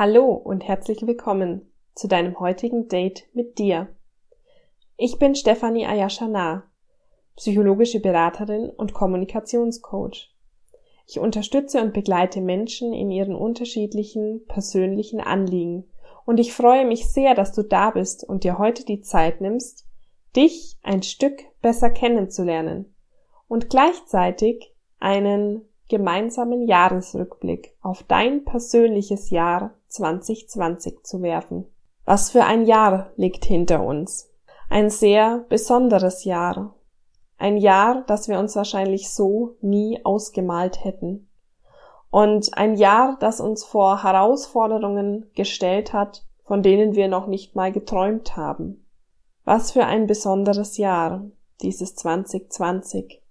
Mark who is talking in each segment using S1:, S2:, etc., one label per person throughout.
S1: Hallo und herzlich willkommen zu deinem heutigen Date mit dir. Ich bin Stefanie Ayashana, psychologische Beraterin und Kommunikationscoach. Ich unterstütze und begleite Menschen in ihren unterschiedlichen persönlichen Anliegen und ich freue mich sehr, dass du da bist und dir heute die Zeit nimmst, dich ein Stück besser kennenzulernen und gleichzeitig einen gemeinsamen Jahresrückblick auf dein persönliches Jahr 2020 zu werfen. Was für ein Jahr liegt hinter uns? Ein sehr besonderes Jahr. Ein Jahr, das wir uns wahrscheinlich so nie ausgemalt hätten. Und ein Jahr, das uns vor Herausforderungen gestellt hat, von denen wir noch nicht mal geträumt haben. Was für ein besonderes Jahr, dieses 2020.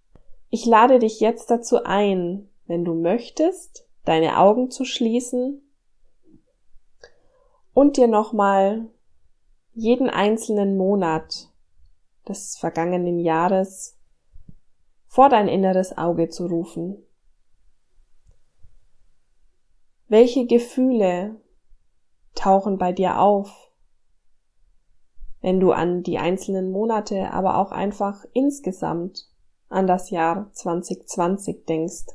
S1: Ich lade dich jetzt dazu ein, wenn du möchtest, deine Augen zu schließen und dir nochmal jeden einzelnen Monat des vergangenen Jahres vor dein inneres Auge zu rufen. Welche Gefühle tauchen bei dir auf, wenn du an die einzelnen Monate, aber auch einfach insgesamt an das Jahr 2020 denkst?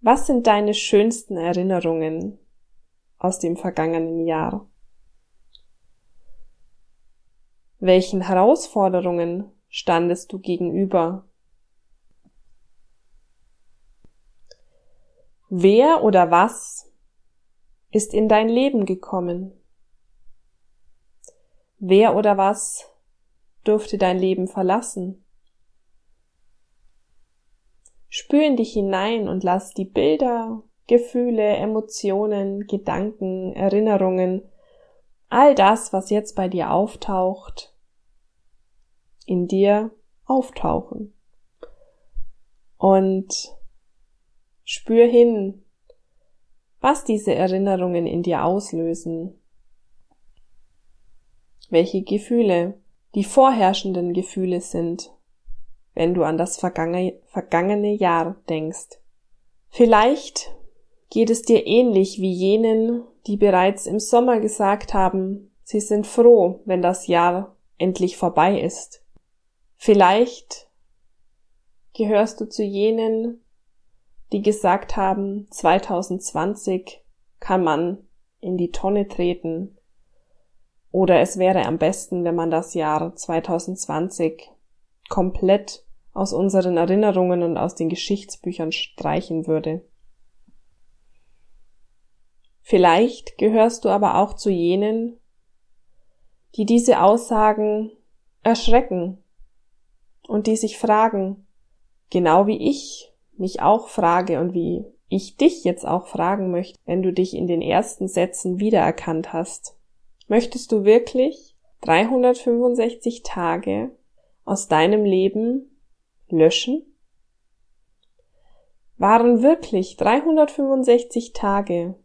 S1: Was sind deine schönsten Erinnerungen aus dem vergangenen Jahr? Welchen Herausforderungen standest du gegenüber? Wer oder was ist in dein Leben gekommen? Wer oder was durfte dein Leben verlassen? Spür in dich hinein und lass die Bilder, Gefühle, Emotionen, Gedanken, Erinnerungen, all das, was jetzt bei dir auftaucht, in dir auftauchen. Und spür hin, was diese Erinnerungen in dir auslösen, welche Gefühle die vorherrschenden Gefühle sind, wenn du an das vergangene Jahr denkst. Vielleicht geht es dir ähnlich wie jenen, die bereits im Sommer gesagt haben, sie sind froh, wenn das Jahr endlich vorbei ist. Vielleicht gehörst du zu jenen, die gesagt haben, 2020 kann man in die Tonne treten oder es wäre am besten, wenn man das Jahr 2020 komplett aus unseren Erinnerungen und aus den Geschichtsbüchern streichen würde. Vielleicht gehörst du aber auch zu jenen, die diese Aussagen erschrecken und die sich fragen, genau wie ich mich auch frage und wie ich dich jetzt auch fragen möchte, wenn du dich in den ersten Sätzen wiedererkannt hast. Möchtest du wirklich 365 Tage aus deinem Leben löschen? Waren wirklich 365 Tage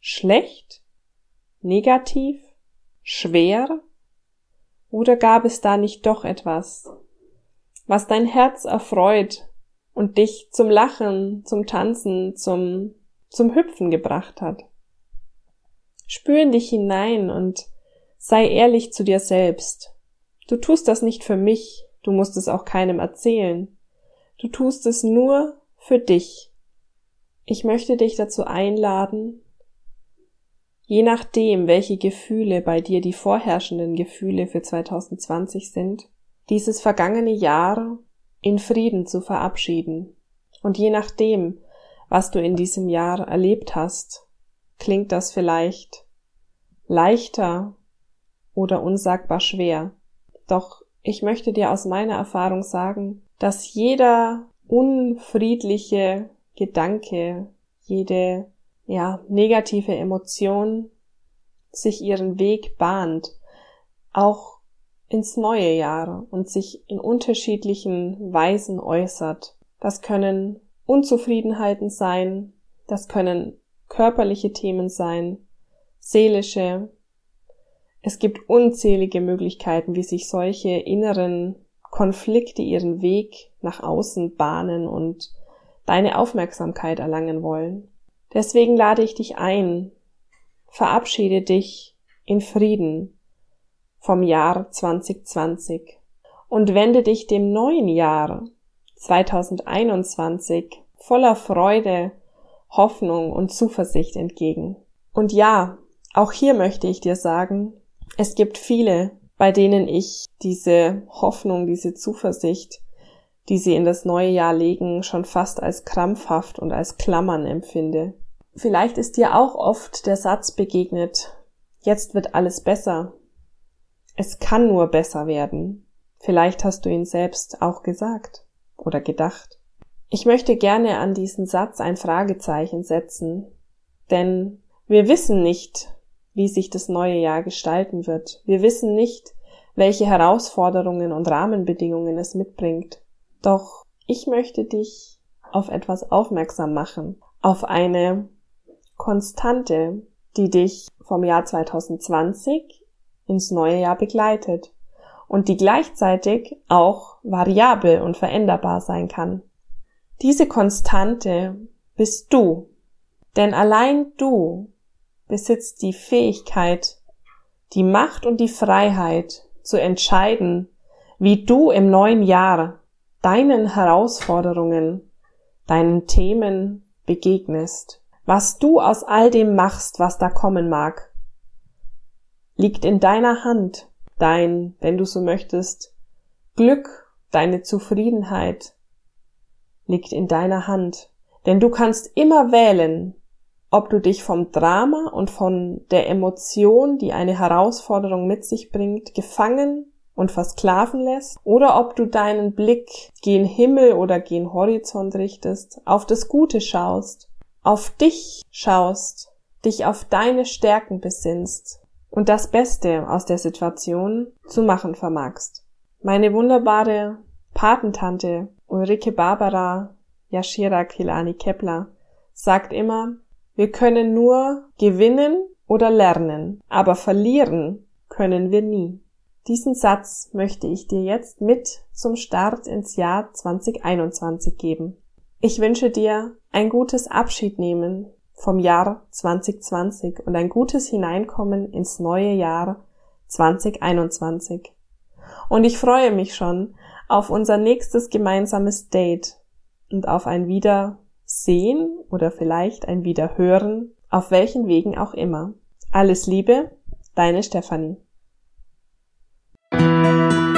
S1: schlecht, negativ, schwer? Oder gab es da nicht doch etwas, was dein Herz erfreut und dich zum Lachen, zum Tanzen, zum, zum Hüpfen gebracht hat. Spür in dich hinein und sei ehrlich zu dir selbst. Du tust das nicht für mich, du musst es auch keinem erzählen. Du tust es nur für dich. Ich möchte dich dazu einladen, je nachdem, welche Gefühle bei dir die vorherrschenden Gefühle für 2020 sind, dieses vergangene Jahr in Frieden zu verabschieden. Und je nachdem, was du in diesem Jahr erlebt hast, klingt das vielleicht leichter oder unsagbar schwer. Doch ich möchte dir aus meiner Erfahrung sagen, dass jeder unfriedliche Gedanke, jede ja, negative Emotion sich ihren Weg bahnt, auch ins neue Jahr und sich in unterschiedlichen Weisen äußert. Das können Unzufriedenheiten sein, das können körperliche Themen sein, seelische. Es gibt unzählige Möglichkeiten, wie sich solche inneren Konflikte ihren Weg nach außen bahnen und deine Aufmerksamkeit erlangen wollen. Deswegen lade ich dich ein, verabschiede dich in Frieden vom Jahr 2020 und wende dich dem neuen Jahr 2021 voller Freude, Hoffnung und Zuversicht entgegen. Und ja, auch hier möchte ich dir sagen, es gibt viele, bei denen ich diese Hoffnung, diese Zuversicht, die sie in das neue Jahr legen, schon fast als krampfhaft und als Klammern empfinde. Vielleicht ist dir auch oft der Satz begegnet, jetzt wird alles besser. Es kann nur besser werden. Vielleicht hast du ihn selbst auch gesagt oder gedacht. Ich möchte gerne an diesen Satz ein Fragezeichen setzen, denn wir wissen nicht, wie sich das neue Jahr gestalten wird. Wir wissen nicht, welche Herausforderungen und Rahmenbedingungen es mitbringt. Doch ich möchte dich auf etwas aufmerksam machen, auf eine Konstante, die dich vom Jahr 2020 ins neue Jahr begleitet und die gleichzeitig auch variabel und veränderbar sein kann. Diese Konstante bist du, denn allein du besitzt die Fähigkeit, die Macht und die Freiheit zu entscheiden, wie du im neuen Jahr deinen Herausforderungen, deinen Themen begegnest. Was du aus all dem machst, was da kommen mag, liegt in deiner Hand dein, wenn du so möchtest, Glück, deine Zufriedenheit liegt in deiner Hand. Denn du kannst immer wählen, ob du dich vom Drama und von der Emotion, die eine Herausforderung mit sich bringt, gefangen und versklaven lässt, oder ob du deinen Blick gen Himmel oder gen Horizont richtest, auf das Gute schaust, auf dich schaust, dich auf deine Stärken besinnst und das Beste aus der Situation zu machen vermagst. Meine wunderbare Patentante Ulrike Barbara Yashira Kilani Kepler sagt immer, wir können nur gewinnen oder lernen, aber verlieren können wir nie. Diesen Satz möchte ich dir jetzt mit zum Start ins Jahr 2021 geben. Ich wünsche dir ein gutes Abschiednehmen vom Jahr 2020 und ein gutes Hineinkommen ins neue Jahr 2021. Und ich freue mich schon auf unser nächstes gemeinsames Date und auf ein Wiedersehen oder vielleicht ein Wiederhören, auf welchen Wegen auch immer. Alles Liebe, deine Stefanie. Música